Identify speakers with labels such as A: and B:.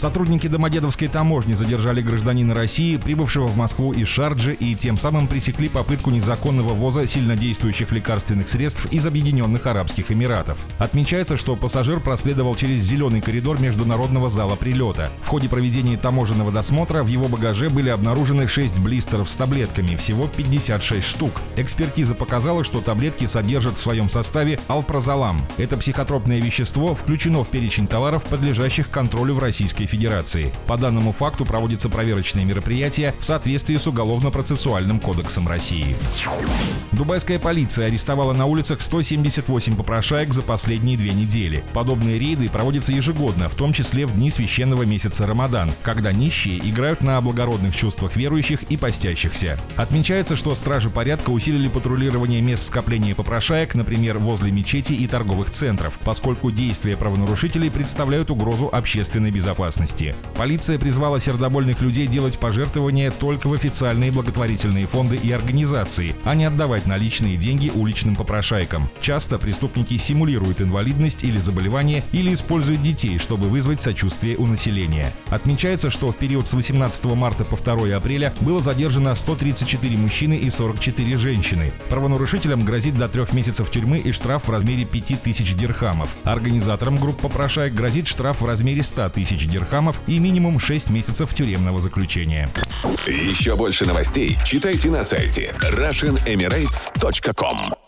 A: Сотрудники Домодедовской таможни задержали гражданина России, прибывшего в Москву из Шарджи, и тем самым пресекли попытку незаконного ввоза сильнодействующих лекарственных средств из Объединенных Арабских Эмиратов. Отмечается, что пассажир проследовал через зеленый коридор международного зала прилета. В ходе проведения таможенного досмотра в его багаже были обнаружены 6 блистеров с таблетками, всего 56 штук. Экспертиза показала, что таблетки содержат в своем составе алпрозолам. Это психотропное вещество включено в перечень товаров, подлежащих контролю в Российской Федерации. По данному факту проводятся проверочные мероприятия в соответствии с Уголовно-процессуальным кодексом России. Дубайская полиция арестовала на улицах 178 попрошаек за последние две недели. Подобные рейды проводятся ежегодно, в том числе в дни священного месяца Рамадан, когда нищие играют на благородных чувствах верующих и постящихся. Отмечается, что стражи порядка усилили патрулирование мест скопления попрошаек, например, возле мечети и торговых центров, поскольку действия правонарушителей представляют угрозу общественной безопасности безопасности. Полиция призвала сердобольных людей делать пожертвования только в официальные благотворительные фонды и организации, а не отдавать наличные деньги уличным попрошайкам. Часто преступники симулируют инвалидность или заболевание или используют детей, чтобы вызвать сочувствие у населения. Отмечается, что в период с 18 марта по 2 апреля было задержано 134 мужчины и 44 женщины. Правонарушителям грозит до трех месяцев тюрьмы и штраф в размере 5000 дирхамов. Организаторам групп попрошаек грозит штраф в размере 100 тысяч дирхамов дирхамов и минимум 6 месяцев тюремного заключения.
B: Еще больше новостей читайте на сайте RussianEmirates.com